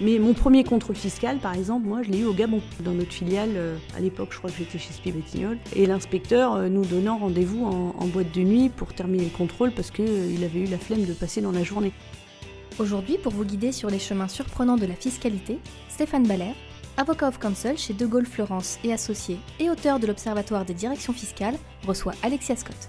Mais mon premier contrôle fiscal, par exemple, moi, je l'ai eu au Gabon, dans notre filiale. euh, à l'époque, je crois que j'étais chez Spi Batignolles. Et l'inspecteur euh, nous donnant rendez-vous en, boîte de nuit pour terminer le contrôle parce qu'il avait eu la flemme de passer dans la journée. Aujourd'hui, pour vous guider sur les chemins surprenants de la fiscalité, Stéphane Baller, avocat of counsel chez De Gaulle Florence et associé et auteur de l'Observatoire des directions fiscales, reçoit Alexia Scott.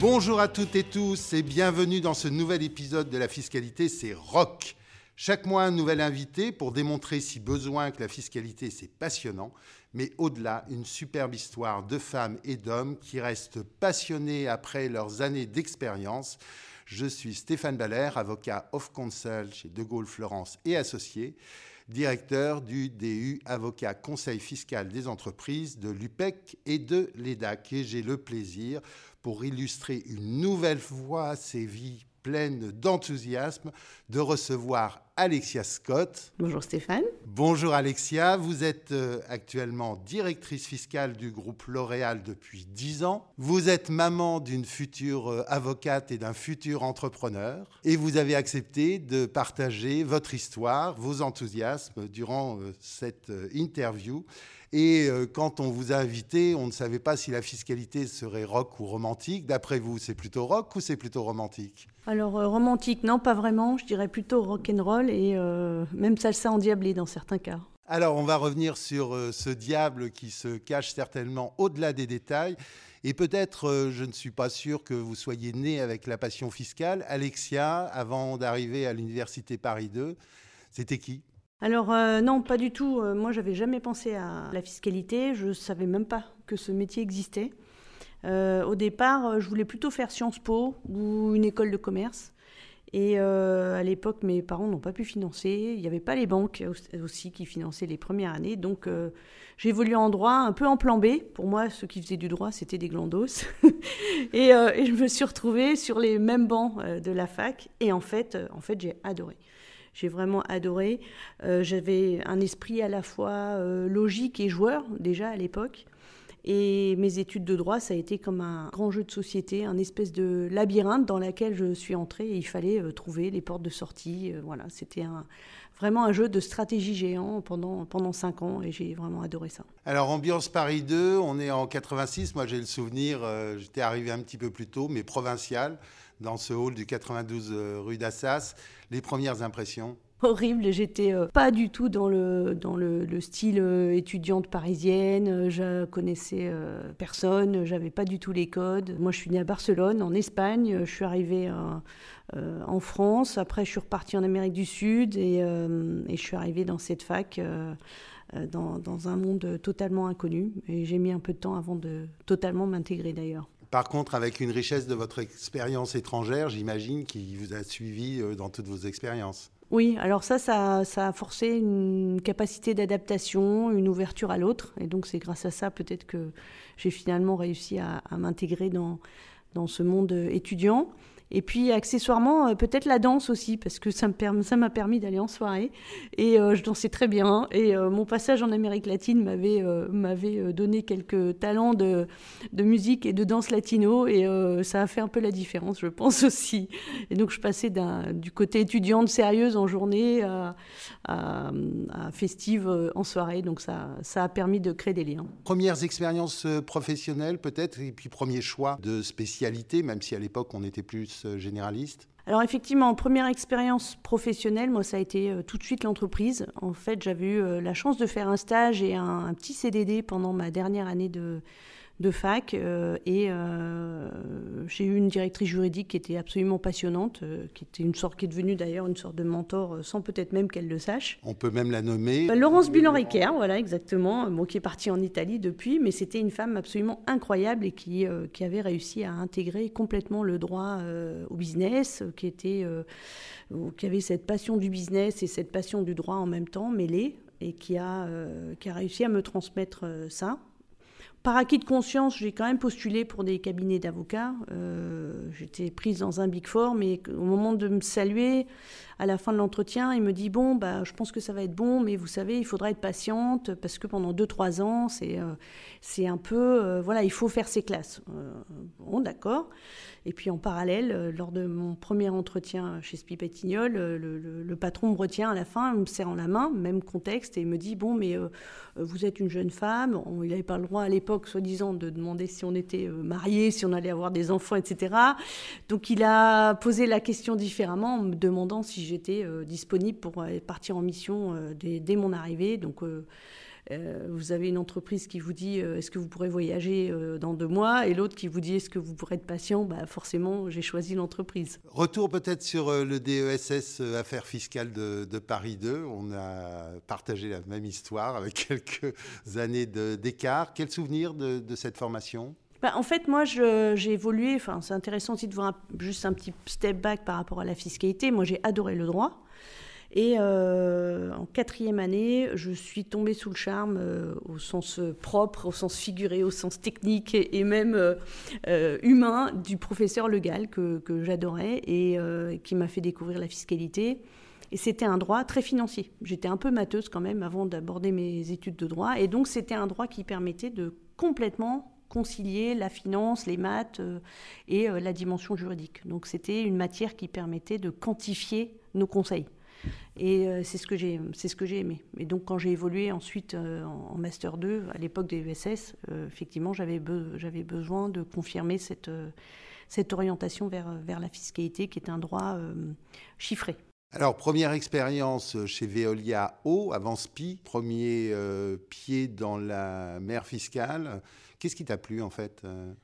Bonjour à toutes et tous et bienvenue dans ce nouvel épisode de la fiscalité, c'est Rock. Chaque mois, un nouvel invité pour démontrer si besoin que la fiscalité, c'est passionnant, mais au-delà, une superbe histoire de femmes et d'hommes qui restent passionnés après leurs années d'expérience. Je suis Stéphane Baller, avocat of counsel chez De Gaulle Florence et associé, directeur du DU Avocat Conseil fiscal des entreprises, de l'UPEC et de l'EDAC. Et j'ai le plaisir, pour illustrer une nouvelle fois ces vies pleines d'enthousiasme, de recevoir Alexia Scott. Bonjour Stéphane. Bonjour Alexia, vous êtes euh, actuellement directrice fiscale du groupe L'Oréal depuis 10 ans. Vous êtes maman d'une future euh, avocate et d'un futur entrepreneur. Et vous avez accepté de partager votre histoire, vos enthousiasmes durant euh, cette interview. Et euh, quand on vous a invité, on ne savait pas si la fiscalité serait rock ou romantique. D'après vous, c'est plutôt rock ou c'est plutôt romantique? Alors, euh, romantique, non, pas vraiment. Je dirais plutôt rock'n'roll et euh, même salsa endiablé dans certains cas. Alors, on va revenir sur euh, ce diable qui se cache certainement au-delà des détails. Et peut-être, je ne suis pas sûr que vous soyez né avec la passion fiscale. Alexia, avant d'arriver à l'université Paris 2, c'était qui? Alors euh, non, pas du tout. Euh, moi, j'avais jamais pensé à la fiscalité. Je savais même pas que ce métier existait. Euh, au départ, je voulais plutôt faire Sciences Po ou une école de commerce. Et à l'époque, mes parents n'ont pas pu financer. Il n'y avait pas les banques au- aussi qui finançaient les premières années. Donc, j'ai évolué en droit, un peu en plan B. Pour moi, ceux qui faisaient du droit, c'était des glandos. et, et je me suis retrouvée sur les mêmes bancs de la fac. Et en fait, en fait j'ai adoré. J'ai vraiment adoré. Euh, J'avais un esprit à la fois euh, logique et joueur déjà à l'époque. Et mes études de droit, ça a été comme un grand jeu de société, un espèce de labyrinthe dans lequel je suis entrée il fallait euh, trouver les portes de sortie. Voilà, c'était vraiment un jeu de stratégie géant pendant, pendant cinq ans et j'ai vraiment adoré ça. Alors, ambiance Paris 2, on est en 86. Moi, j'ai le souvenir, j'étais arrivé un petit peu plus tôt, mais provincial, dans ce hall du 92 euh, rue d'Assas. Les premières impressions horrible. J'étais euh, pas du tout dans le, dans le, le style euh, étudiante parisienne. Je connaissais personne. J'avais pas du tout les codes. Moi, je suis née à Barcelone, en Espagne. Je suis arrivée en France. Après, je suis repartie en Amérique du Sud et, je suis arrivée dans cette fac. dans, dans un monde totalement inconnu. Et j'ai mis un peu de temps avant de totalement m'intégrer d'ailleurs. Par contre, avec une richesse de votre expérience étrangère, j'imagine qu'il vous a suivi euh, dans toutes vos expériences. Oui, alors ça, ça, a forcé une capacité d'adaptation, une ouverture à l'autre. Et donc c'est grâce à ça peut-être que j'ai finalement réussi à, à m'intégrer dans, dans ce monde étudiant. Et puis accessoirement, euh, peut-être la danse aussi, parce que ça m'a permis d'aller en soirée. Et euh, je dansais très bien. Et euh, mon passage en Amérique latine m'avait euh, donné quelques talents de, de musique et de danse latino. Et ça a fait un peu la différence, je pense aussi. Et donc je passais du côté étudiante sérieuse en journée à, à, festive en soirée. Donc ça, ça a permis de créer des liens. Premières expériences professionnelles peut-être, et puis premier choix de spécialité, même si à l'époque on était plus euh, généraliste. Alors effectivement, première expérience professionnelle, moi ça a été euh, tout de suite l'entreprise. En fait, j'avais eu euh, la chance de faire un stage et un, un petit CDD pendant ma dernière année de, de fac euh, et euh, j'ai eu une directrice juridique qui était absolument passionnante, euh, qui était une sorte qui est devenue d'ailleurs une sorte de mentor sans peut-être même qu'elle le sache. On peut même la nommer. Bah, Laurence Bulan-Riquer, voilà exactement, bon, qui est partie en Italie depuis, mais c'était une femme absolument incroyable et qui, qui avait réussi à intégrer complètement le droit au business, qui, était, qui avait cette passion du business et cette passion du droit en même temps mêlée. et qui a, qui a réussi à me transmettre ça. Par acquis de conscience, j'ai quand même postulé pour des cabinets d'avocats. Euh, j'étais prise dans un Big Four, mais au moment de me saluer, à la fin de l'entretien, il me dit Bon, bah, je pense que ça va être bon, mais vous savez, il faudra être patiente parce que pendant 2-3 ans, c'est euh, c'est un peu. Euh, voilà, il faut faire ses classes. bon, d'accord. Et puis en parallèle, euh, lors de mon premier entretien chez Spipetignol, euh, le, patron me retient à la fin, me serrant la main, même contexte, et me dit Bon, mais euh, vous êtes une jeune femme. il n'avait pas le droit à l'époque, soi-disant, de demander si on était mariés, si on allait avoir des enfants, etc. Donc il a posé la question différemment en me demandant si j'étais disponible pour partir en mission dès, dès, mon arrivée. Donc euh, vous avez une entreprise qui vous dit euh, est-ce que vous pourrez voyager euh, dans deux mois? Et l'autre qui vous dit est-ce que vous pourrez être patient? Bah, Forcément, j'ai choisi l'entreprise. Retour peut-être sur le DESS Affaires fiscales de, Paris 2. On a partagé la même histoire avec quelques années d'écart. Quel souvenir de, cette formation? Bah, en fait, moi, j'ai évolué. Enfin, c'est intéressant aussi de voir juste un petit step back par rapport à la fiscalité. Moi, j'ai adoré le droit. Et euh, en quatrième année, je suis tombée sous le charme euh, au sens propre, au sens figuré, au sens technique et, même euh, humain du professeur Legal que, que j'adorais et qui m'a fait découvrir la fiscalité. Et c'était un droit très financier. J'étais un peu mateuse quand même avant d'aborder mes études de droit. Et donc c'était un droit qui permettait de complètement concilier la finance, les maths et la dimension juridique. Donc c'était une matière qui permettait de quantifier nos conseils. Et euh, c'est ce que j'ai, c'est aimé. Et donc quand j'ai évolué ensuite euh, en, master 2 à l'époque des euh, effectivement j'avais, besoin de confirmer cette cette orientation vers vers la fiscalité qui est un droit chiffré. Alors, première expérience chez Veolia Eau, avant SPI, premier pied dans la mer fiscale. Qu'est-ce qui t'a plu en fait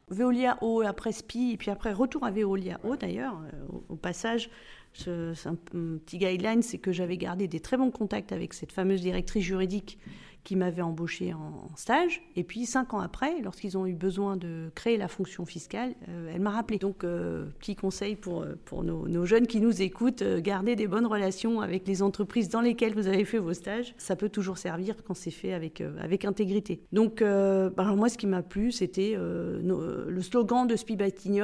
Veolia Eau, après SPI, et puis après retour à Veolia Eau d'ailleurs, au, passage, c'est un, petit guideline, c'est que j'avais gardé des très bons contacts avec cette fameuse directrice juridique qui m'avait embauché en, stage. Et puis, cinq ans après, lorsqu'ils ont eu besoin de créer la fonction fiscale, euh, elle m'a rappelé. Donc, euh, petit conseil pour, euh, pour nos, jeunes qui nous écoutent, gardez des bonnes relations avec les entreprises dans lesquelles vous avez fait vos stages. Ça peut toujours servir quand c'est fait avec, avec intégrité. Donc, bah, moi, ce qui m'a plu, c'était le slogan de Spi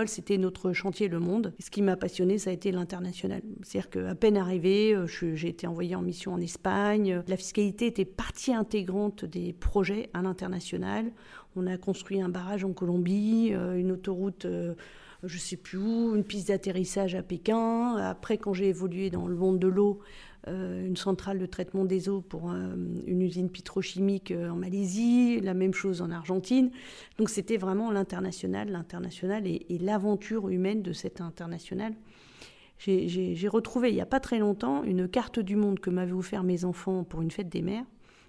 c'était notre chantier Le Monde. ce qui m'a passionné, ça a été l'international. C'est-à-dire qu'à peine arrivé, j'ai été envoyée en mission en Espagne. La fiscalité était partie intégrée des projets à l'international. On a construit un barrage en Colombie, euh, une autoroute, euh, je ne sais plus où, une piste d'atterrissage à Pékin. Après, quand j'ai évolué dans le monde de l'eau, euh, une centrale de traitement des eaux pour une usine pétrochimique en Malaisie, la même chose en Argentine. Donc c'était vraiment l'international, l'international et, et l'aventure humaine de cet international. J'ai retrouvé il n'y a pas très longtemps une carte du monde que m'avaient offert mes enfants pour une fête des mères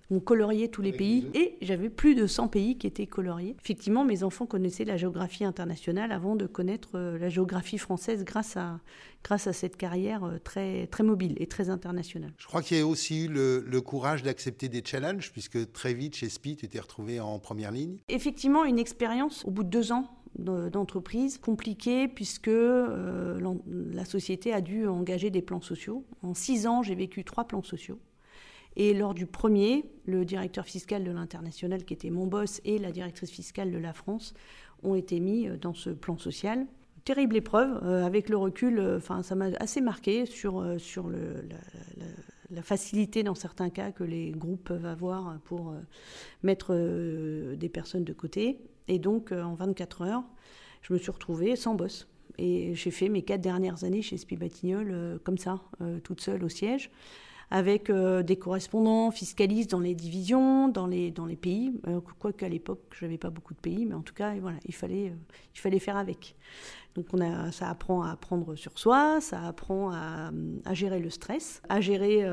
on coloriait tous les pays et j'avais plus de 100 pays qui étaient coloriés. Effectivement, mes enfants connaissaient la géographie internationale avant de connaître euh, la géographie française grâce à, grâce à cette carrière euh, très, très mobile et très internationale. Je crois qu'il y a aussi eu le, courage d'accepter des challenges puisque très vite chez SPI, tu étais retrouvé en première ligne. Effectivement, une expérience au bout de deux ans d'entreprise compliquée puisque euh, la société a dû engager des plans sociaux. En six ans, j'ai vécu trois plans sociaux. Et lors du premier, le directeur fiscal de l'international, qui était mon boss, et la directrice fiscale de la France ont été mis euh, dans ce plan social. Terrible épreuve, euh, avec le recul, euh, ça m'a assez marqué sur, sur le, la, facilité dans certains cas que les groupes peuvent avoir pour mettre des personnes de côté. Et donc en 24 heures, je me suis retrouvée sans boss. Et j'ai fait mes quatre dernières années chez Spibatignol comme ça, toute seule au siège avec euh, des correspondants fiscalistes dans les divisions, dans les, pays. Euh, quoique à l'époque, je n'avais pas beaucoup de pays, mais en tout cas, voilà, il fallait, euh, il fallait faire avec. Donc on a, ça apprend à apprendre sur soi, ça apprend à, gérer le stress, à gérer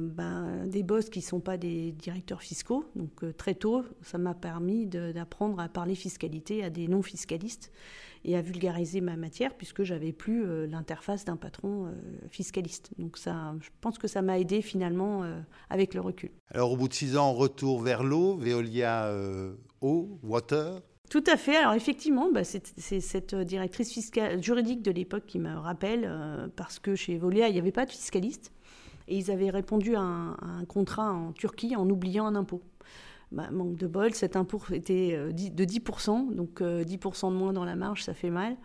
ben, des boss qui ne sont pas des directeurs fiscaux. Donc très tôt, ça m'a permis d'apprendre à parler fiscalité à des non-fiscalistes et à vulgariser ma matière puisque j'avais plus euh, l'interface d'un patron euh, fiscaliste. Donc ça, je pense que ça m'a aidé finalement euh, avec le recul. Alors au bout de six ans, retour vers l'eau, Veolia eau, water. Tout à fait. Alors effectivement, bah, c'est cette directrice fiscale, juridique de l'époque qui me rappelle, parce que chez Veolia, il n'y avait pas de fiscaliste. Et ils avaient répondu à un, contrat en Turquie en oubliant un impôt. Bah, manque de bol, cet impôt était euh, de 10%, donc 10% euh, de moins dans la marge, ça fait mal.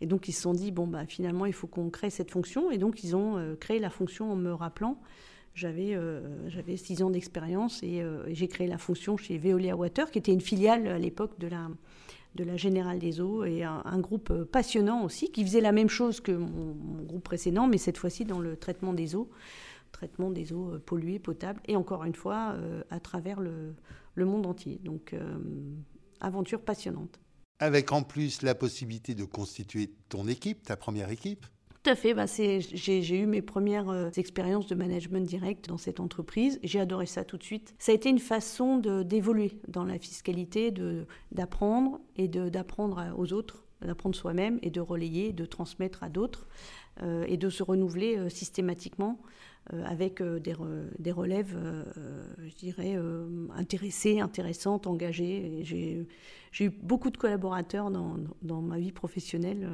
Et donc ils se sont dit, bon, bah, finalement, il faut qu'on crée cette fonction. Et donc ils ont euh, créé la fonction en me rappelant. J'avais j'avais 6 ans d'expérience et, j'ai créé la fonction chez Veolia Water, qui était une filiale à l'époque de la, de la Générale des Eaux, et un, groupe passionnant aussi, qui faisait la même chose que mon, groupe précédent, mais cette fois-ci dans le traitement des eaux traitement des eaux euh, polluées, potables, et encore une fois, euh, à travers le, monde entier. Donc, euh, aventure passionnante. Avec en plus la possibilité de constituer ton équipe, ta première équipe tout à fait. Bah j'ai eu mes premières expériences de management direct dans cette entreprise. J'ai adoré ça tout de suite. Ça a été une façon d'évoluer dans la fiscalité, d'apprendre et d'apprendre aux autres, d'apprendre soi-même et de relayer, de transmettre à d'autres et de se renouveler systématiquement. Euh, avec euh, des, relèves, euh, je dirais, intéressées, intéressantes, engagées. J'ai eu beaucoup de collaborateurs dans, ma vie professionnelle.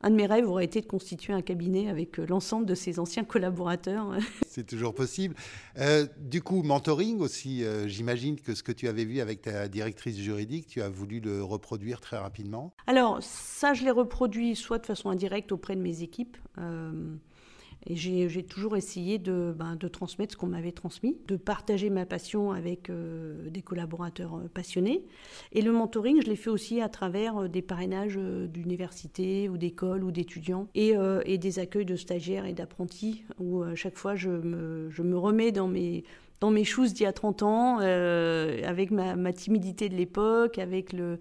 Un de mes rêves aurait été de constituer un cabinet avec l'ensemble de ces anciens collaborateurs. C'est toujours possible. du coup, mentoring aussi, j'imagine que ce que tu avais vu avec ta directrice juridique, tu as voulu le reproduire très rapidement. Alors, ça, je l'ai reproduit soit de façon indirecte auprès de mes équipes. Et j'ai toujours essayé de, ben, de, transmettre ce qu'on m'avait transmis, de partager ma passion avec euh, des collaborateurs euh, passionnés. Et le mentoring, je l'ai fait aussi à travers euh, des parrainages d'universités ou d'écoles ou d'étudiants et, des accueils de stagiaires et d'apprentis où à chaque fois je me remets dans mes dans mes choses d'il y a 30 ans, euh, avec ma, timidité de l'époque, avec le,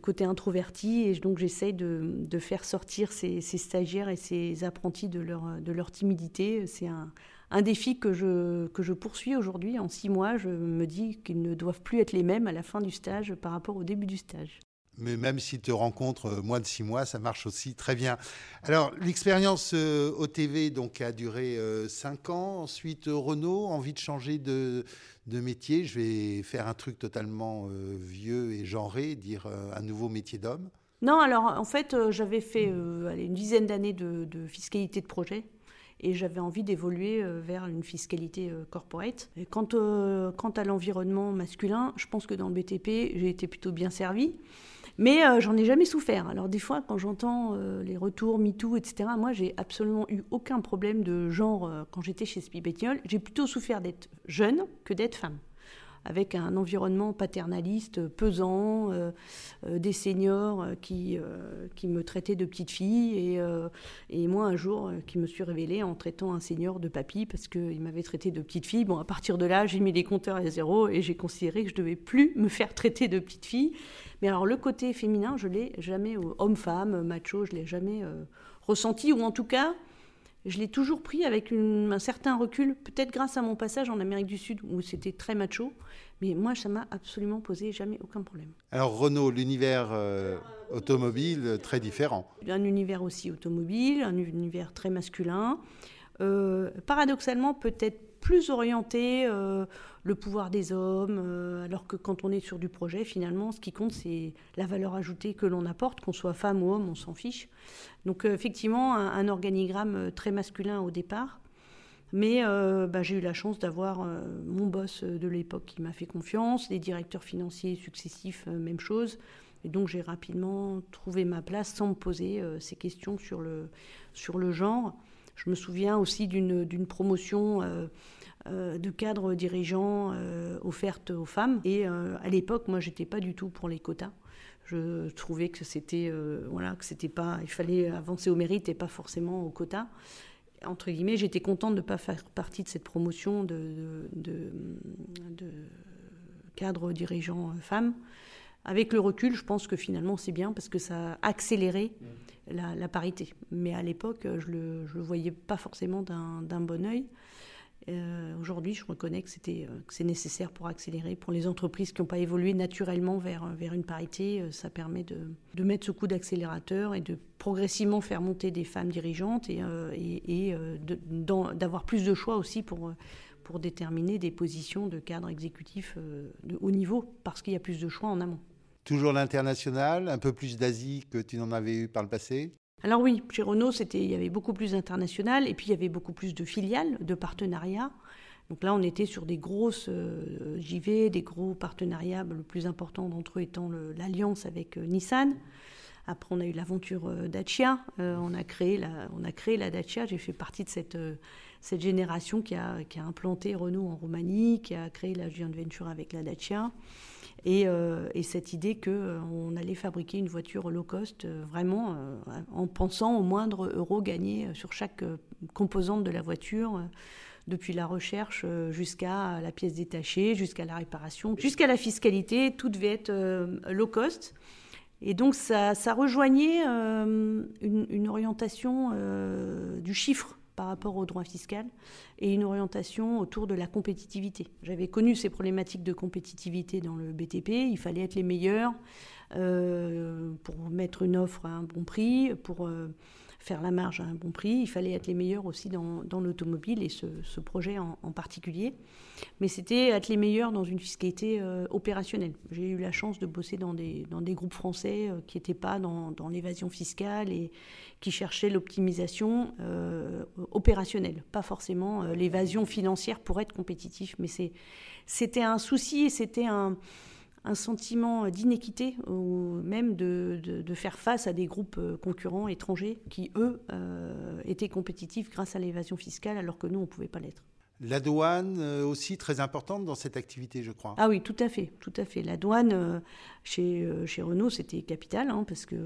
côté introverti. Et donc j'essaye de, faire sortir ces, stagiaires et ces apprentis de leur, timidité. C'est un, un, défi que je, que je poursuis aujourd'hui. En six mois, je me dis qu'ils ne doivent plus être les mêmes à la fin du stage par rapport au début du stage mais même s'ils te rencontrent euh, moins de six mois, ça marche aussi très bien. Alors, l'expérience euh, au TV donc, a duré euh, cinq ans. Ensuite, Renault, envie de changer de, métier. Je vais faire un truc totalement vieux et genré, dire un nouveau métier d'homme. Non, alors en fait, j'avais fait une dizaine d'années de, fiscalité de projet et j'avais envie d'évoluer vers une fiscalité corporate. Quant, quant à l'environnement masculin, je pense que dans le BTP, j'ai été plutôt bien servi. Mais euh, j'en ai jamais souffert. Alors des fois, quand j'entends euh, les retours MeToo, etc., moi, j'ai absolument eu aucun problème de genre euh, quand j'étais chez Spibetiol. J'ai plutôt souffert d'être jeune que d'être femme avec un environnement paternaliste pesant, des seniors qui, qui me traitaient de petite fille, et, et moi un jour qui me suis révélée en traitant un senior de papy parce qu'il m'avait traité de petite fille. Bon, à partir de là, j'ai mis les compteurs à zéro et j'ai considéré que je devais plus me faire traiter de petite fille. Mais alors le côté féminin, je l'ai jamais, homme-femme, macho, je l'ai jamais euh, ressenti, ou en tout cas, je l'ai toujours pris avec un certain recul, peut-être grâce à mon passage en Amérique du Sud, où c'était très macho. Mais moi, ça m'a absolument posé jamais aucun problème. Alors Renault, l'univers euh, automobile, euh, très différent. Un univers aussi automobile, un univers très masculin. paradoxalement, peut-être plus orienté euh, le pouvoir des hommes, euh, alors que quand on est sur du projet, finalement, ce qui compte, c'est la valeur ajoutée que l'on apporte, qu'on soit femme ou homme, on s'en fiche. Donc euh, effectivement, un, organigramme très masculin au départ. Mais bah, j'ai eu la chance d'avoir mon boss de l'époque qui m'a fait confiance, les directeurs financiers successifs, même chose. Et donc j'ai rapidement trouvé ma place sans me poser ces questions sur le, sur le genre. Je me souviens aussi d'une promotion euh, euh, de cadre dirigeant euh, offerte aux femmes. Et à l'époque, moi, j'étais pas du tout pour les quotas. Je trouvais que c'était voilà que c'était pas, il fallait avancer au mérite et pas forcément au quota entre guillemets, j'étais contente de ne pas faire partie de cette promotion de, de, de, femmes. Avec le recul, je pense que finalement c'est bien parce que ça a accéléré la, parité. Mais à l'époque, je ne le, voyais pas forcément d'un bon oeil. Euh, aujourd'hui, je reconnais euh, que c'est nécessaire pour accélérer. Pour les entreprises qui n'ont pas évolué naturellement vers, une parité, euh, ça permet de, mettre ce coup d'accélérateur et de progressivement faire monter des femmes dirigeantes et, d'avoir plus de choix aussi pour, pour déterminer des positions de cadre exécutif de haut niveau, parce qu'il y a plus de choix en amont. Toujours l'international, un peu plus d'Asie que tu n'en avais eu par le passé? Alors oui, chez Renault, c'était, il y avait beaucoup plus d'international et puis il y avait beaucoup plus de filiales, de partenariats. Donc là, on était sur des grosses euh, JV, des gros partenariats, le plus important d'entre eux étant l'alliance avec euh, Nissan. Après, on a eu l'aventure euh, Dacia. on, a créé la, on a créé la Dacia. J'ai fait partie de cette, cette génération qui a, qui a implanté Renault en Roumanie, qui a créé la joint venture avec la Dacia. Et, et cette idée qu'on allait fabriquer une voiture low cost, vraiment en pensant au moindre euro gagné sur chaque composante de la voiture depuis la recherche euh, jusqu'à la pièce détachée, jusqu'à la réparation, jusqu'à la fiscalité, tout devait être euh, low cost. Et donc ça, rejoignait euh, une, orientation du chiffre par rapport au droit fiscal et une orientation autour de la compétitivité. J'avais connu ces problématiques de compétitivité dans le BTP, il fallait être les meilleurs pour mettre une offre à un bon prix, pour faire la marge à un bon prix. Il fallait être les meilleurs aussi dans, l'automobile et ce, projet en, particulier. Mais c'était être les meilleurs dans une fiscalité euh, opérationnelle. J'ai eu la chance de bosser dans des, dans des groupes français euh, qui n'étaient pas dans, l'évasion fiscale et qui cherchaient l'optimisation euh, opérationnelle, pas forcément l'évasion financière pour être compétitif. Mais c'était un souci et c'était un un sentiment d'inéquité ou même de, de, faire face à des groupes euh, concurrents étrangers qui, eux, euh, étaient compétitifs grâce à l'évasion fiscale alors que nous, on ne pouvait pas l'être. La douane euh, aussi très importante dans cette activité, je crois. Ah oui, tout à fait, tout à fait. La douane chez, chez Renault, c'était capital hein, parce que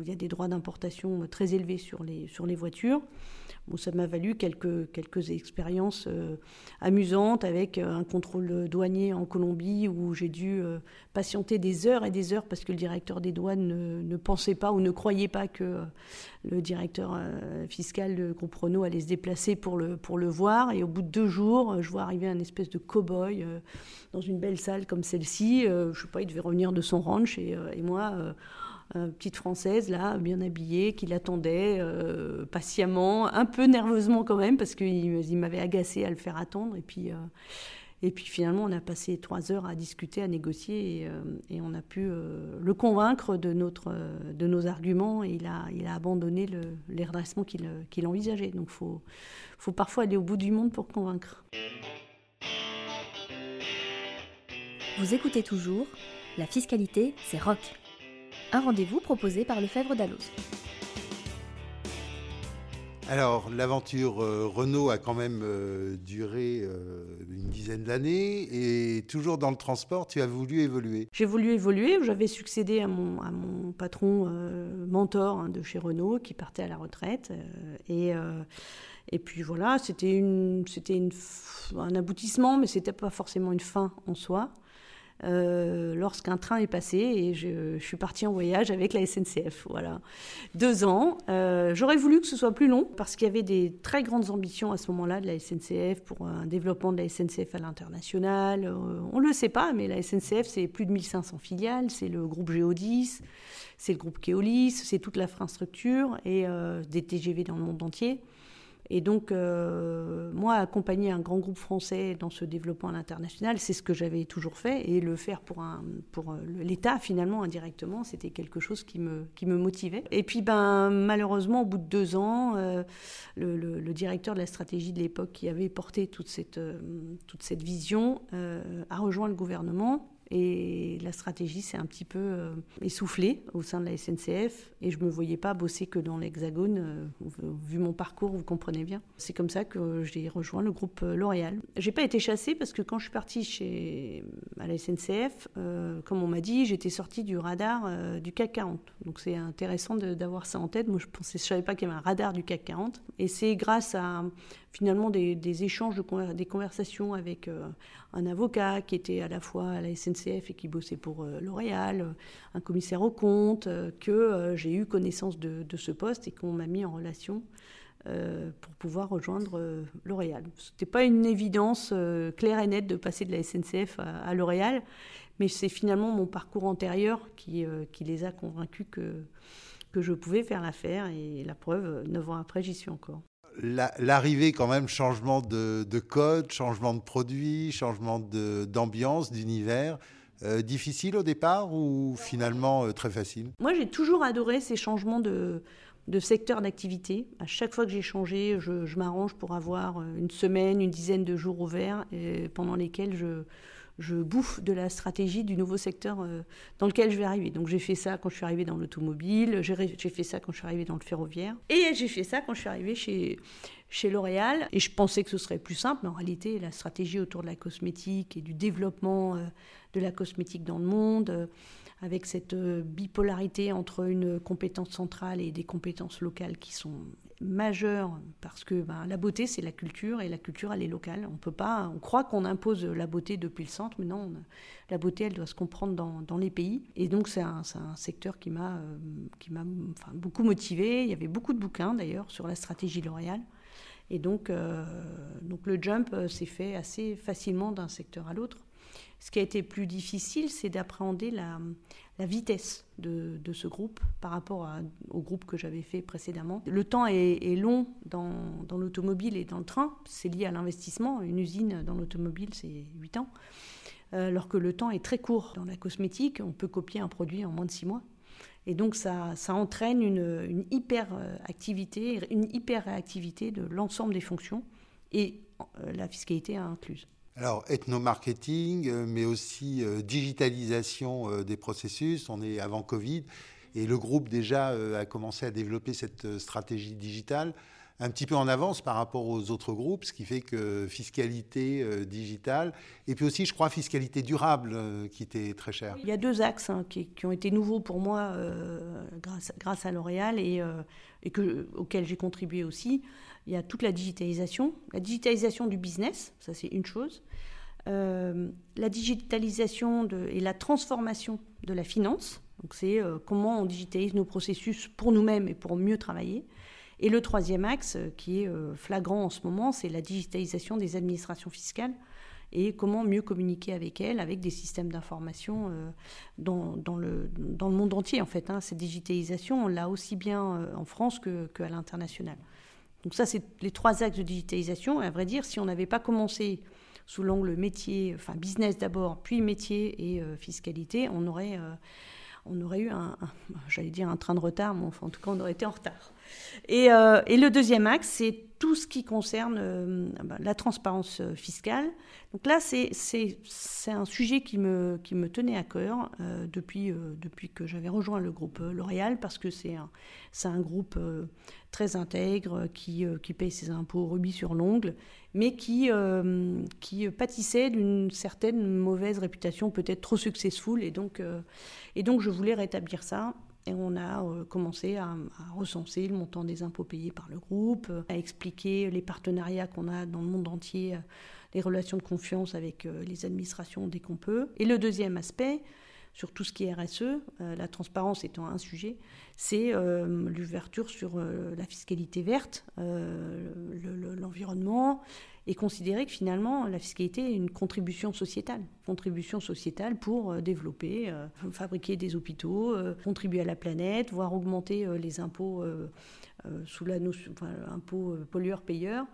il y a des droits d'importation très élevés sur les, sur les voitures ça m'a valu quelques, quelques expériences euh, amusantes avec euh, un contrôle douanier en Colombie où j'ai dû euh, patienter des heures et des heures parce que le directeur des douanes ne, pensait pas ou ne croyait pas que le directeur fiscal de groupe Renault allait se déplacer pour le, pour le voir. Et au bout de deux jours, je vois arriver un espèce de cow-boy dans une belle salle comme celle-ci. je ne sais pas, il devait revenir de son ranch et, et moi euh, petite française là, bien habillée, qui l'attendait euh, patiemment, un peu nerveusement quand même, parce qu'il m'avait agacé à le faire attendre. Et puis, euh, et puis finalement, on a passé trois heures à discuter, à négocier, et, on a pu le convaincre de, notre, de nos arguments, et il a, il a abandonné le, les redressements qu'il envisageait. Donc il faut, faut parfois aller au bout du monde pour convaincre. Vous écoutez toujours La fiscalité, c'est rock un rendez-vous proposé par Lefebvre Dalloz. Alors, l'aventure euh, Renault a quand même euh, duré euh, une dizaine d'années et toujours dans le transport, tu as voulu évoluer. J'ai voulu évoluer. J'avais succédé à mon, à mon patron mentor hein, de chez Renault qui partait à la retraite. et, et puis voilà, c'était une, une, un aboutissement, mais c'était pas forcément une fin en soi. Euh, lorsqu'un train est passé et je, suis partie en voyage avec la SNCF. Voilà, deux ans. Euh, j'aurais voulu que ce soit plus long parce qu'il y avait des très grandes ambitions à ce moment-là de la SNCF pour un développement de la SNCF à l'international. Euh, on ne le sait pas, mais la SNCF, c'est plus de 1500 filiales, c'est le groupe Géodis, c'est le groupe Keolis, c'est toute l'infrastructure et des TGV dans le monde entier. Et donc, euh, moi, accompagner un grand groupe français dans ce développement à l'international, c'est ce que j'avais toujours fait. Et le faire pour, euh, l'État, finalement, indirectement, c'était quelque chose qui me, motivait. Et puis, ben, malheureusement, au bout de deux ans, euh, le, directeur de la stratégie de l'époque, qui avait porté toute cette vision, a rejoint le gouvernement. Et la stratégie s'est un petit peu euh, essoufflée au sein de la SNCF. Et je ne me voyais pas bosser que dans l'Hexagone. Euh, vu mon parcours, vous comprenez bien. C'est comme ça que j'ai rejoint le groupe euh, L'Oréal. J'ai pas été chassée parce que quand je suis partie chez, à la SNCF, comme on m'a dit, j'étais sortie du radar du CAC 40. Donc c'est intéressant d'avoir ça en tête. Moi, je pensais, je savais pas qu'il y avait un radar du CAC 40. Et c'est grâce à finalement des, échanges, des conversations avec euh, un avocat qui était à la fois à la SNCF et qui bossait pour euh, L'Oréal, un commissaire au compte, euh, que j'ai eu connaissance de, ce poste et qu'on m'a mis en relation pour pouvoir rejoindre L'Oréal. Ce n'était pas une évidence claire et nette de passer de la SNCF à, L'Oréal, mais c'est finalement mon parcours antérieur qui, qui les a convaincus que, que je pouvais faire l'affaire et la preuve, neuf ans après, j'y suis encore l'arrivée quand même, changement de, code, changement de produit, changement d'ambiance, d'univers. difficile au départ ou finalement très facile? Moi, j'ai toujours adoré ces changements de, de secteur d'activité. À chaque fois que j'ai changé, je, m'arrange pour avoir une semaine, une dizaine de jours ouverts pendant lesquels je, je bouffe de la stratégie du nouveau secteur euh, dans lequel je vais arriver. Donc j'ai fait ça quand je suis arrivée dans l'automobile, j'ai fait ça quand je suis arrivée dans le ferroviaire, et j'ai fait ça quand je suis arrivée chez, L'Oréal. Et je pensais que ce serait plus simple, mais en réalité, la stratégie autour de la cosmétique et du développement euh, de la cosmétique dans le monde, euh, avec cette bipolarité entre une compétence centrale et des compétences locales qui sont majeur parce que ben, la beauté c'est la culture et la culture elle est locale. On peut pas, on croit qu'on impose la beauté depuis le centre, mais non, la beauté elle doit se comprendre dans, les pays. Et donc c'est un, secteur qui m'a euh, qui m'a beaucoup motivé. Il y avait beaucoup de bouquins d'ailleurs sur la stratégie L'Oréal. Et donc, euh, donc le jump euh, s'est fait assez facilement d'un secteur à l'autre. Ce qui a été plus difficile, c'est d'appréhender la, la vitesse de, ce groupe par rapport au groupe que j'avais fait précédemment. Le temps est, long dans, l'automobile et dans le train, c'est lié à l'investissement. Une usine dans l'automobile, c'est 8 ans, euh, alors que le temps est très court. Dans la cosmétique, on peut copier un produit en moins de 6 mois. Et donc ça, entraîne une, une hyper-activité, une hyper-réactivité de l'ensemble des fonctions, et euh, la fiscalité incluse. Alors, ethno-marketing, euh, mais aussi euh, digitalisation euh, des processus. On est avant Covid et le groupe déjà a commencé à développer cette stratégie digitale un petit peu en avance par rapport aux autres groupes, ce qui fait que fiscalité digitale, et puis aussi, je crois, fiscalité durable, qui était très chère. Il y a deux axes hein, qui, ont été nouveaux pour moi grâce, grâce, à L'Oréal et, et que, auxquels j'ai contribué aussi. Il y a toute la digitalisation, la digitalisation du business, ça c'est une chose. Euh, la digitalisation et la transformation de la finance, donc c'est euh, comment on digitalise nos processus pour nous-mêmes et pour mieux travailler. Et le troisième axe, euh, qui est flagrant en ce moment, c'est la digitalisation des administrations fiscales et comment mieux communiquer avec elles, avec des systèmes d'information dans, dans, le, monde entier. En fait, hein. cette digitalisation, on l'a aussi bien en France qu'à l'international. Donc ça, c'est les trois axes de digitalisation. À vrai dire, si on n'avait pas commencé sous l'angle métier, enfin business d'abord, puis métier et euh, fiscalité, on aurait, euh, on aurait eu un, j'allais dire un train de retard, mais enfin, en tout cas, on aurait été en retard. Et, euh, et le deuxième axe, c'est tout ce qui concerne bah, la transparence fiscale. Donc là, c'est un sujet qui me, tenait à cœur depuis, que j'avais rejoint le groupe L'Oréal, parce que c'est un, groupe très intègre, qui, euh, paye ses impôts rubis sur l'ongle, mais qui, euh, qui pâtissait d'une certaine mauvaise réputation, peut-être trop successful. Euh, et donc, je voulais rétablir ça. Et on a commencé à, recenser le montant des impôts payés par le groupe, à expliquer les partenariats qu'on a dans le monde entier, les relations de confiance avec les administrations dès qu'on peut. Et le deuxième aspect, sur tout ce qui est RSE, euh, la transparence étant un sujet, c'est euh, l'ouverture sur euh, la fiscalité verte, l'environnement, et considérer que finalement la fiscalité est une contribution sociétale, contribution sociétale pour développer, fabriquer des hôpitaux, contribuer à la planète, voire augmenter les impôts sous la notion, enfin, impôts pollueurs-payeurs.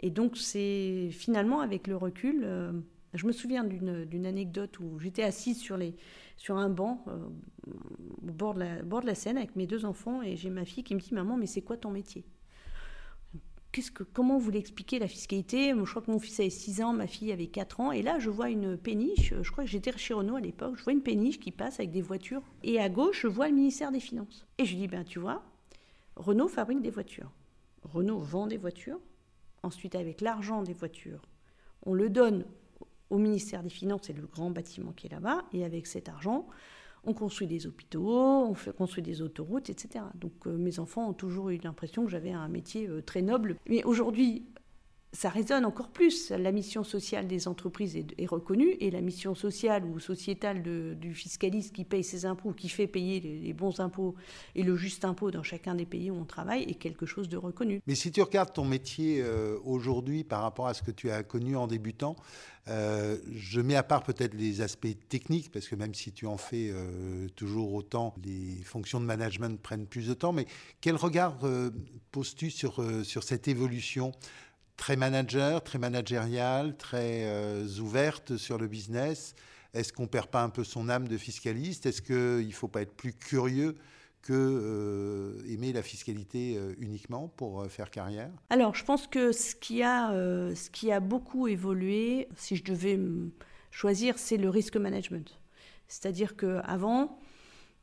Et donc c'est finalement avec le recul, je me souviens d'une anecdote où j'étais assise sur les sur un banc euh, au bord de, la, bord de la Seine avec mes deux enfants et j'ai ma fille qui me dit Maman, mais c'est quoi ton métier? Comment vous l'expliquez la fiscalité? Je crois que mon fils avait 6 ans, ma fille avait 4 ans. Et là, je vois une péniche. Je crois que j'étais chez Renault à l'époque. Je vois une péniche qui passe avec des voitures. Et à gauche, je vois le ministère des Finances. Et je dis Ben, tu vois, Renault fabrique des voitures. Renault vend des voitures. Ensuite, avec l'argent des voitures, on le donne au ministère des Finances, c'est le grand bâtiment qui est là-bas, et avec cet argent, on construit des hôpitaux, on construit des autoroutes, etc. Donc euh, mes enfants ont toujours eu l'impression que j'avais un métier euh, très noble. Mais aujourd'hui, ça résonne encore plus. La mission sociale des entreprises est, reconnue et la mission sociale ou sociétale du fiscaliste qui paye ses impôts, qui fait payer les, bons impôts et le juste impôt dans chacun des pays où on travaille est quelque chose de reconnu. Mais si tu regardes ton métier euh, aujourd'hui par rapport à ce que tu as connu en débutant, euh, je mets à part peut-être les aspects techniques, parce que même si tu en fais euh, toujours autant, les fonctions de management prennent plus de temps, mais quel regard poses-tu sur, sur cette évolution très manager, très managériale, très euh, ouverte sur le business. Est-ce qu'on perd pas un peu son âme de fiscaliste? Est-ce qu'il ne faut pas être plus curieux que euh, aimer la fiscalité euh, uniquement pour faire carrière? Alors, je pense que ce qui a, ce qui a beaucoup évolué, si je devais choisir, c'est le risk management. C'est-à-dire qu'avant,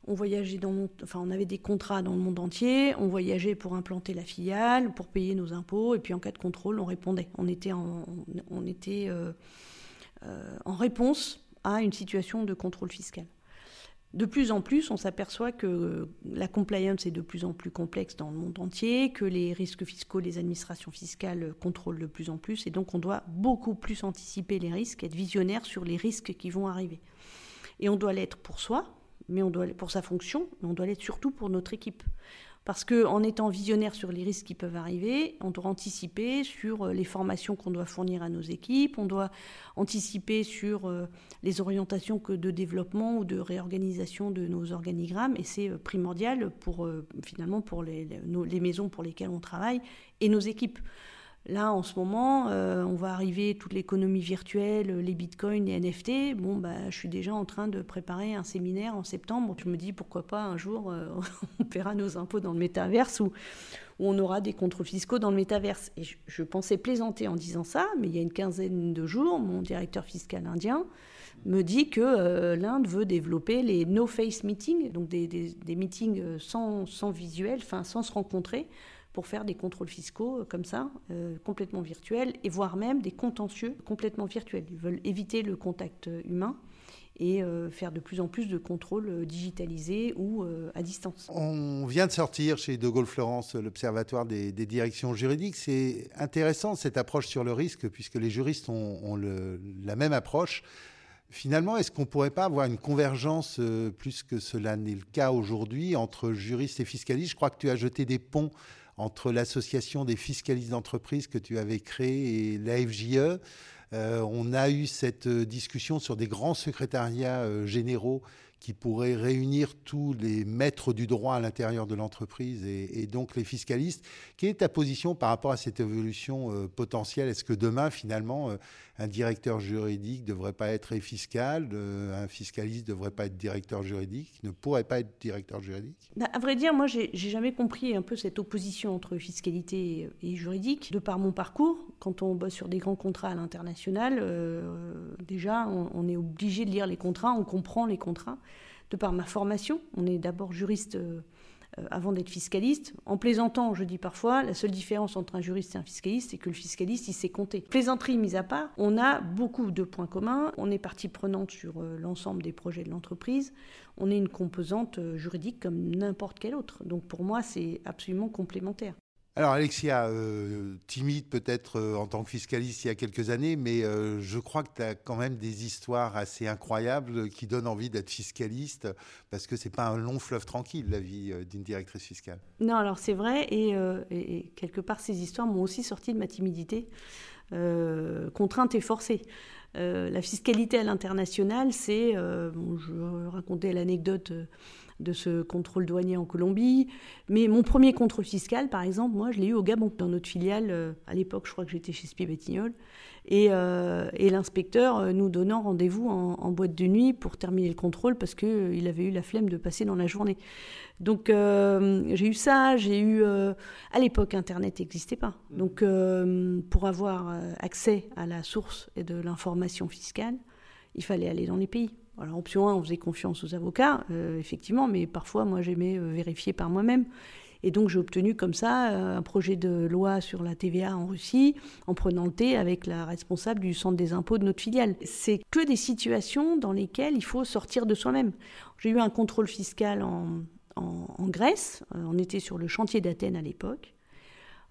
on voyageait dans, enfin, on avait des contrats dans le monde entier, on voyageait pour implanter la filiale, pour payer nos impôts, et puis en cas de contrôle, on répondait. On était en, on était, en réponse à une situation de contrôle fiscal. De plus en plus, on s'aperçoit que la compliance est de plus en plus complexe dans le monde entier, que les risques fiscaux, les administrations fiscales contrôlent de plus en plus, et donc on doit beaucoup plus anticiper les risques, être visionnaire sur les risques qui vont arriver. Et on doit l'être pour soi, mais on doit pour sa fonction, mais on doit l'être surtout pour notre équipe. Parce qu'en étant visionnaire sur les risques qui peuvent arriver, on doit anticiper sur euh, les formations qu'on doit fournir à nos équipes, on doit anticiper sur euh, les orientations que de développement ou de réorganisation de nos organigrammes. Et c'est euh, primordial pour, finalement pour les, les maisons pour lesquelles on travaille et nos équipes. Là, en ce moment, euh, on va arriver toute l'économie virtuelle, les bitcoins, les NFT. Bon, bah, je suis déjà en train de préparer un séminaire en septembre. Je me dis pourquoi pas un jour euh, on paiera nos impôts dans le métaverse ou, on aura des contrôles fiscaux dans le métaverse. Et je, pensais plaisanter en disant ça, mais il y a une quinzaine de jours, mon directeur fiscal indien me dit que euh, l'Inde veut développer les no-face meetings, donc des, meetings sans, visuel, sans se rencontrer pour faire des contrôles fiscaux euh, comme ça, euh, complètement virtuels, et voire même des contentieux complètement virtuels. Ils veulent éviter le contact euh, humain et faire de plus en plus de contrôles digitalisés ou à distance. On vient de sortir chez De Gaulle Florence l'Observatoire des, directions juridiques. C'est intéressant cette approche sur le risque, puisque les juristes ont, la même approche. Finalement, est-ce qu'on ne pourrait pas avoir une convergence, plus que cela n'est le cas aujourd'hui, entre juristes et fiscalistes? Je crois que tu as jeté des ponts entre l'association des fiscalistes d'entreprise que tu avais créée et l'AFJE. Euh, on a eu cette discussion sur des grands secrétariats euh, généraux qui pourraient réunir tous les maîtres du droit à l'intérieur de l'entreprise et, donc les fiscalistes. Quelle est ta position par rapport à cette évolution euh, potentielle? Est-ce que demain, finalement, un directeur juridique ne devrait pas être fiscal, un fiscaliste ne devrait pas être directeur juridique, ne pourrait pas être directeur juridique? Bah, À vrai dire, moi, j'ai jamais compris un peu cette opposition entre fiscalité et juridique. De par mon parcours, quand on bosse sur des grands contrats à l'international, euh, déjà, on, est obligé de lire les contrats, on comprend les contrats. De par ma formation, on est d'abord juriste. Euh, euh, avant d'être fiscaliste. En plaisantant, je dis parfois, la seule différence entre un juriste et un fiscaliste, c'est que le fiscaliste, il sait compter. Plaisanterie mise à part, on a beaucoup de points communs. On est partie prenante sur euh, l'ensemble des projets de l'entreprise. On est une composante juridique comme n'importe quelle autre. Donc pour moi, c'est absolument complémentaire. Alors Alexia, euh, timide peut-être euh, en tant que fiscaliste il y a quelques années, mais euh, je crois que tu as quand même des histoires assez incroyables qui donnent envie d'être fiscaliste, parce que c'est pas un long fleuve tranquille la vie d'une directrice fiscale. Non, alors c'est vrai, et, quelque part ces histoires m'ont aussi sorti de ma timidité, contrainte et forcée. la fiscalité à l'international, c'est, bon, je racontais l'anecdote de ce contrôle douanier en Colombie. Mais mon premier contrôle fiscal, par exemple, moi, je l'ai eu au Gabon, dans notre filiale. Euh, à l'époque, je crois que j'étais chez Spi Batignolles. Et, euh, et l'inspecteur euh, nous donnant rendez-vous en, boîte de nuit pour terminer le contrôle parce qu'il avait eu la flemme de passer dans la journée. Donc j'ai eu ça, j'ai eu... à l'époque, Internet n'existait pas. Donc pour avoir accès à la source et de l'information fiscale, il fallait aller dans les pays. Alors, option 1, on faisait confiance aux avocats, euh, effectivement, mais parfois, moi, j'aimais euh, vérifier par moi-même. Et donc, j'ai obtenu comme ça euh, un projet de loi sur la TVA en Russie, en prenant le thé avec la responsable du centre des impôts de notre filiale. C'est que des situations dans lesquelles il faut sortir de soi-même. J'ai eu un contrôle fiscal en, en Grèce. On était sur le chantier d'Athènes à l'époque.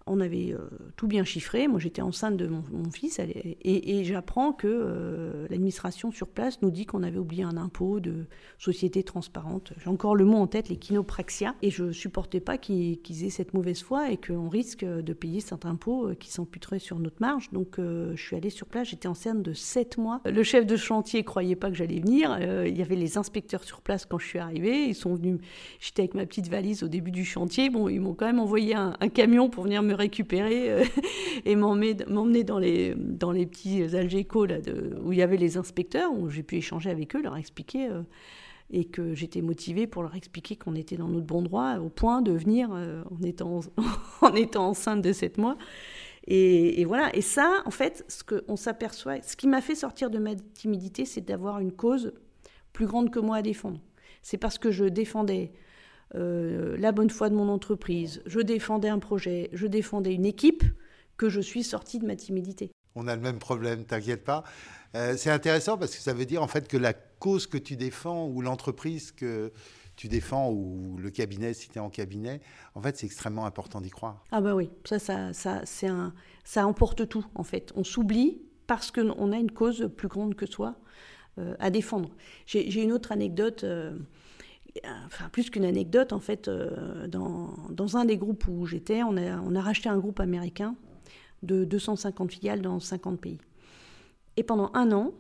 On avait euh, tout bien chiffré. Moi, j'étais enceinte de mon, fils et, j'apprends que euh, l'administration sur place nous dit qu'on avait oublié un impôt de société transparente. J'ai encore le mot en tête, les kinopraxia. Et je supportais pas qu'ils aient cette mauvaise foi et qu'on risque de payer cet impôt euh, qui s'amputerait sur notre marge. Donc, je suis allée sur place. J'étais enceinte de 7 mois. Le chef de chantier croyait pas que j'allais venir. il y avait les inspecteurs sur place quand je suis arrivée. Ils sont venus. J'étais avec ma petite valise au début du chantier. Bon, ils m'ont quand même envoyé un, un camion pour venir me me récupérer et m'emmener dans les, dans les petits algécos là, de, où il y avait les inspecteurs, où j'ai pu échanger avec eux, leur expliquer et que j'étais motivée pour leur expliquer qu'on était dans notre bon droit au point de venir euh, en, étant, en étant enceinte de 7 mois. Et, voilà, et ça, en fait, ce qu'on s'aperçoit, ce qui m'a fait sortir de ma timidité, c'est d'avoir une cause plus grande que moi à défendre. C'est parce que je défendais euh, la bonne foi de mon entreprise, je défendais un projet, je défendais une équipe, que je suis sortie de ma timidité. On a le même problème, t'inquiète pas. Euh, c'est intéressant parce que ça veut dire en fait que la cause que tu défends ou l'entreprise que tu défends ou le cabinet si tu es en cabinet, en fait c'est extrêmement important d'y croire. Ah bah oui, ça, ça, ça, c'est un, ça emporte tout en fait. On s'oublie parce qu'on a une cause plus grande que soi euh, à défendre. J'ai, une autre anecdote. Euh, enfin plus qu'une anecdote, en fait, dans, dans, un des groupes où j'étais, on a, on a racheté un groupe américain de 250 filiales dans 50 pays. Et pendant un an,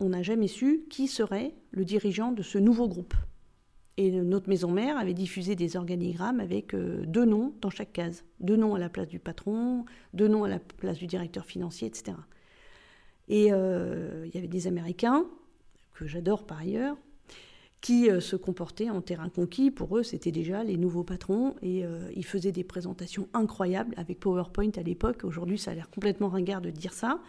on n'a jamais su qui serait le dirigeant de ce nouveau groupe. Et notre maison mère avait diffusé des organigrammes avec euh, deux noms dans chaque case. Deux noms à la place du patron, deux noms à la place du directeur financier, etc. Et euh, il y avait des Américains, que j'adore par ailleurs, qui euh, se comportaient en terrain conquis. Pour eux, c'était déjà les nouveaux patrons et euh, ils faisaient des présentations incroyables avec PowerPoint à l'époque. Aujourd'hui, ça a l'air complètement ringard de dire ça.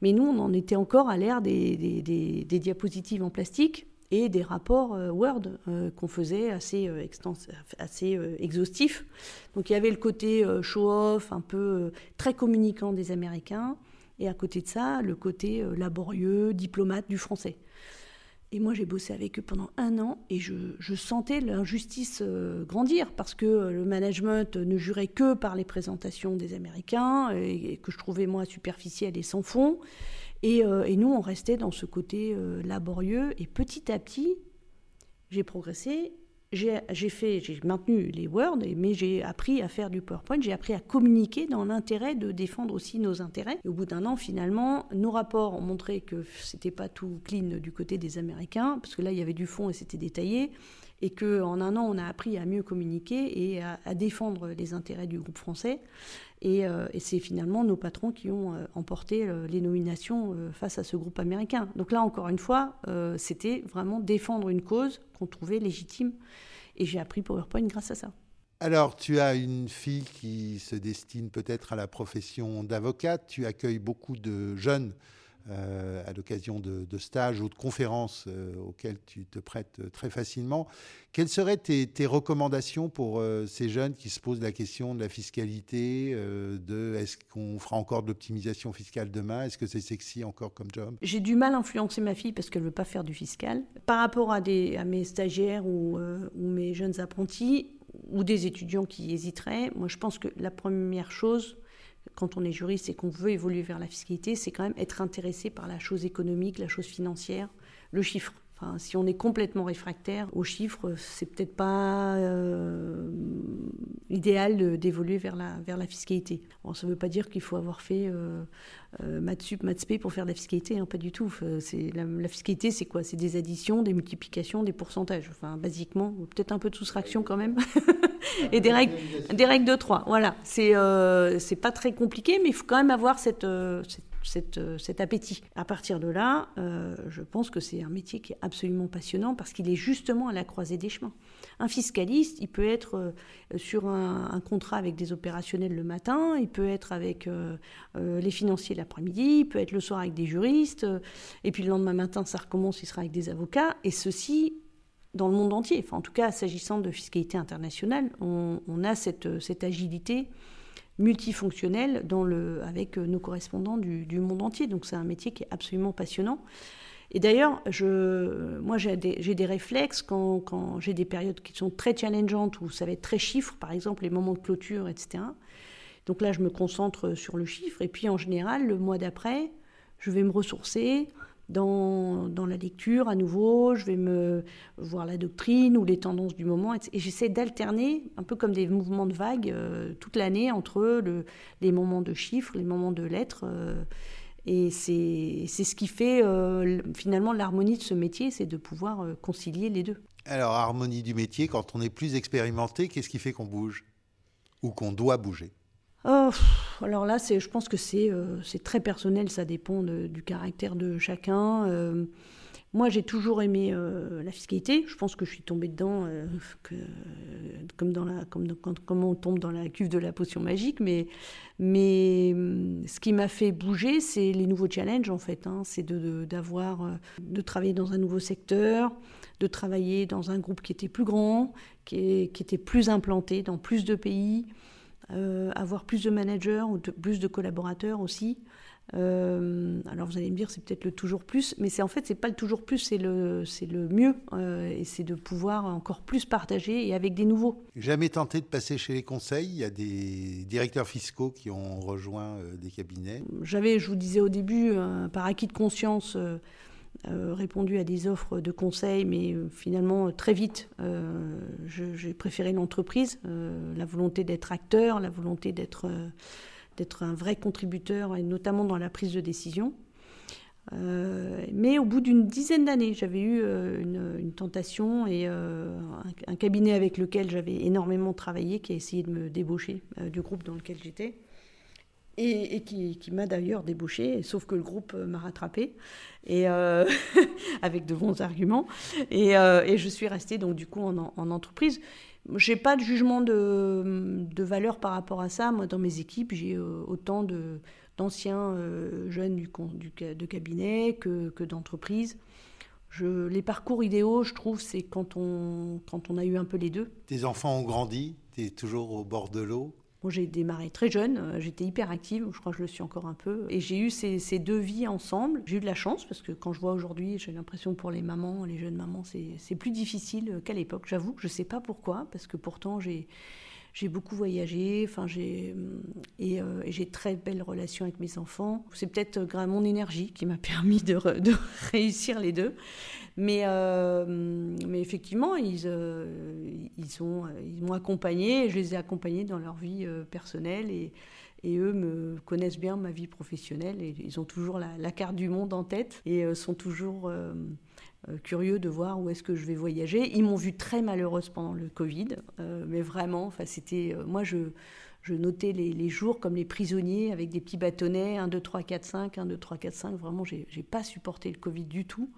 Mais nous, on en était encore à l'ère des, diapositives en plastique et des rapports euh, Word qu'on faisait assez, assez exhaustifs. Donc il y avait le côté show-off, un peu très communicant des Américains, et à côté de ça, le côté laborieux, diplomate du français. Et moi, j'ai bossé avec eux pendant un an et je, sentais l'injustice euh, grandir parce que euh, le management ne jurait que par les présentations des Américains et, que je trouvais, moi, superficiel et sans fond. Euh, et nous, on restait dans ce côté laborieux. Et petit à petit, j'ai progressé j'ai fait, j'ai maintenu les Word, mais j'ai appris à faire du PowerPoint, j'ai appris à communiquer dans l'intérêt de défendre aussi nos intérêts. Au bout d'un an, finalement, nos rapports ont montré que c'était pas tout clean du côté des Américains, parce que là, il y avait du fond et c'était détaillé, et qu'en un an, on a appris à mieux communiquer et à défendre les intérêts du groupe français. Euh, et, c'est finalement nos patrons qui ont euh, emporté euh, les nominations face à ce groupe américain. Donc là, encore une fois, c'était vraiment défendre une cause qu'on trouvait légitime. Et j'ai appris PowerPoint grâce à ça. Alors, tu as une fille qui se destine peut-être à la profession d'avocate. Tu accueilles beaucoup de jeunes euh, à l'occasion de, stages ou de conférences euh, auxquelles tu te prêtes euh, très facilement. Quelles seraient tes, recommandations pour ces jeunes qui se posent la question de la fiscalité, de est-ce qu'on fera encore de l'optimisation fiscale demain? Est-ce que c'est sexy encore comme job? J'ai du mal à influencer ma fille parce qu'elle ne veut pas faire du fiscal. Par rapport à, mes stagiaires ou mes jeunes apprentis, ou des étudiants qui hésiteraient, moi je pense que la première chose, quand on est juriste et qu'on veut évoluer vers la fiscalité, c'est quand même être intéressé par la chose économique, la chose financière, le chiffre. Si on est complètement réfractaire aux chiffres, c'est peut-être pas euh, idéal d'évoluer vers la, vers la fiscalité. Bon, ça ne veut pas dire qu'il faut avoir fait euh, euh, maths sup, maths pour faire de la fiscalité, hein, pas du tout. La, la fiscalité, c'est quoi? C'est des additions, des multiplications, des pourcentages. Enfin, basiquement, peut-être un peu de soustraction quand même. et des règles, des règles de 3. Voilà, c'est euh, pas très compliqué, mais il faut quand même avoir cette, euh, cette, euh, cet appétit. À partir de là, je pense que c'est un métier qui est absolument passionnant parce qu'il est justement à la croisée des chemins. Un fiscaliste, il peut être sur un, contrat avec des opérationnels le matin, il peut être avec les financiers l'après-midi, il peut être le soir avec des juristes, et puis le lendemain matin, ça recommence, il sera avec des avocats, et ceci dans le monde entier. Enfin, en tout cas, s'agissant de fiscalité internationale, on, a cette, cette, agilité multifonctionnelle dans le, avec nos correspondants du, monde entier. Donc c'est un métier qui est absolument passionnant. Et d'ailleurs, je, moi j'ai des, des, réflexes quand, quand j'ai des périodes qui sont très challengeantes, où ça va être très chiffre, par exemple les moments de clôture, etc. Donc là, je me concentre sur le chiffre. Et puis en général, le mois d'après, je vais me ressourcer, dans, la lecture à nouveau, je vais me voir la doctrine ou les tendances du moment, et j'essaie d'alterner, un peu comme des mouvements de vagues, euh, toute l'année entre le, les moments de chiffres, les moments de lettres. Euh, et c'est ce qui fait euh, finalement l'harmonie de ce métier, c'est de pouvoir concilier les deux. Alors, harmonie du métier, quand on est plus expérimenté, qu'est-ce qui fait qu'on bouge? Ou qu'on doit bouger? Oh, alors là, je pense que c'est très personnel, ça dépend du caractère de chacun. Moi, j'ai toujours aimé euh, la fiscalité. Je pense que je suis tombée dedans euh, comme, dans la, comme, comme, on tombe dans la cuve de la potion magique. Mais, hum, ce qui m'a fait bouger, c'est les nouveaux challenges, en fait. Hein. C'est de, d'avoir, euh, de, travailler dans un nouveau secteur, de travailler dans un groupe qui était plus grand, qui était plus implanté dans plus de pays, avoir plus de managers ou plus de collaborateurs aussi. Euh, alors vous allez me dire c'est peut-être le toujours plus, mais c'est en fait c'est pas le toujours plus, c'est le c'est le mieux euh, et c'est de pouvoir encore plus partager et avec des nouveaux. Jamais tenté de passer chez les conseils. Il y a des directeurs fiscaux qui ont rejoint euh, des cabinets. J'avais, je vous disais au début, par acquis de conscience. Répondu à des offres de conseils, mais finalement très vite, j'ai préféré l'entreprise, la volonté d'être acteur, la volonté d'être un vrai contributeur, et notamment dans la prise de décision. Euh, mais au bout d'une dizaine d'années, j'avais eu euh, une, tentation et euh, un, cabinet avec lequel j'avais énormément travaillé qui a essayé de me débaucher du groupe dans lequel j'étais et, qui, m'a d'ailleurs débauché, sauf que le groupe m'a rattrapé et avec de bons arguments et, je suis restée donc du coup en, en entreprise. J'ai pas de jugement de, valeur par rapport à ça. Moi, dans mes équipes, j'ai euh, autant d'anciens euh, jeunes du, de cabinet que, que d'entreprises. Les parcours idéaux, je trouve, c'est quand on, quand on a eu un peu les deux. Tes enfants ont grandi, tu es toujours au bord de l'eau j'ai démarré très jeune, euh, j'étais hyper active, je crois que je le suis encore un peu. Et j'ai eu ces, ces, deux vies ensemble. J'ai eu de la chance parce que quand je vois aujourd'hui, j'ai l'impression pour les mamans, les jeunes mamans, c'est plus difficile qu'à l'époque. J'avoue que je ne sais pas pourquoi, parce que pourtant j'ai j'ai beaucoup voyagé, enfin j'ai et, euh, et j'ai très belles relations avec mes enfants. C'est peut-être grâce à mon énergie qui m'a permis de, réussir les deux. Mais, euh, mais effectivement, ils, euh, ils, ont, ils m'ont accompagné, je les ai accompagnés dans leur vie personnelle et, et eux me connaissent bien ma vie professionnelle et ils ont toujours la, carte du monde en tête et sont toujours euh, curieux de voir où est-ce que je vais voyager. Ils m'ont vu très malheureuse pendant le Covid, euh, mais vraiment, enfin, c'était, euh, moi, je, je notais les, les, jours comme les prisonniers avec des petits bâtonnets, 1, 2, 3, 4, 5, 1, 2, 3, 4, 5. Vraiment, j'ai, pas supporté le Covid du tout.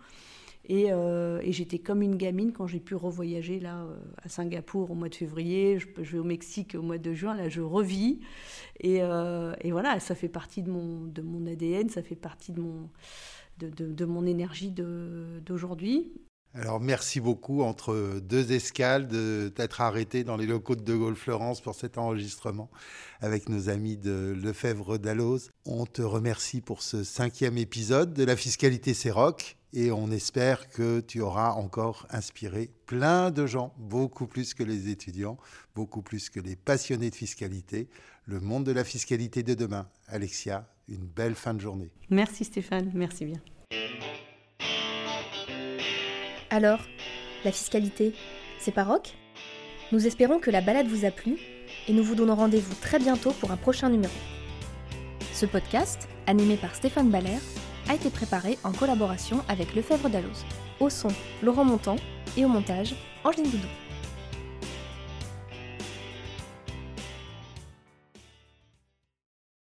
Et, et, j'étais comme une gamine quand j'ai pu revoyager là à Singapour au mois de février. Je, je, vais au Mexique au mois de juin. Là, je revis. Et, et voilà, ça fait partie de mon, de mon ADN, ça fait partie de mon, de, mon énergie d'aujourd'hui. Alors merci beaucoup entre deux escales de t'être arrêté dans les locaux de De Gaulle Florence pour cet enregistrement avec nos amis de Lefebvre d'Alloz. On te remercie pour ce cinquième épisode de La fiscalité c'est rock et on espère que tu auras encore inspiré plein de gens, beaucoup plus que les étudiants, beaucoup plus que les passionnés de fiscalité, le monde de la fiscalité de demain. Alexia, une belle fin de journée. Merci Stéphane, merci bien. Alors, la fiscalité, c'est pas rock? Nous espérons que la balade vous a plu et nous vous donnons rendez-vous très bientôt pour un prochain numéro. Ce podcast, animé par Stéphane Baller, a été préparé en collaboration avec Lefebvre Dalloz. Au son, Laurent Montant et au montage, Angeline Doudou.